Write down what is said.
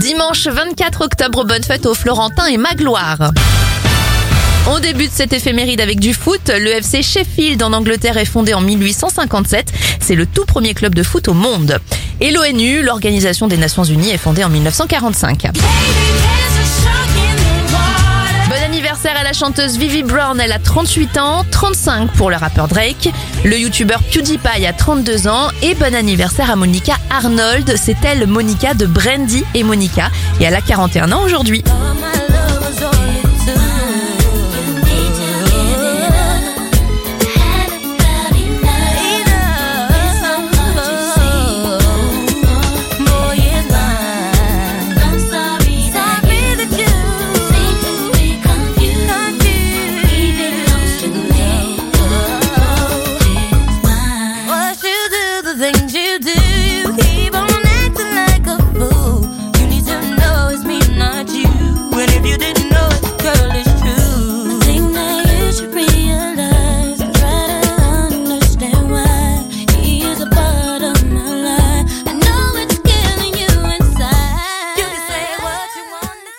Dimanche 24 octobre, bonne fête aux Florentins et Magloire. On débute cette éphéméride avec du foot. Le FC Sheffield en Angleterre est fondé en 1857. C'est le tout premier club de foot au monde. Et l'ONU, l'Organisation des Nations Unies, est fondée en 1945. La chanteuse Vivi Brown, elle a 38 ans, 35 pour le rappeur Drake. Le youtubeur PewDiePie a 32 ans et bon anniversaire à Monica Arnold, c'est elle Monica de Brandy et Monica et elle a 41 ans aujourd'hui. than.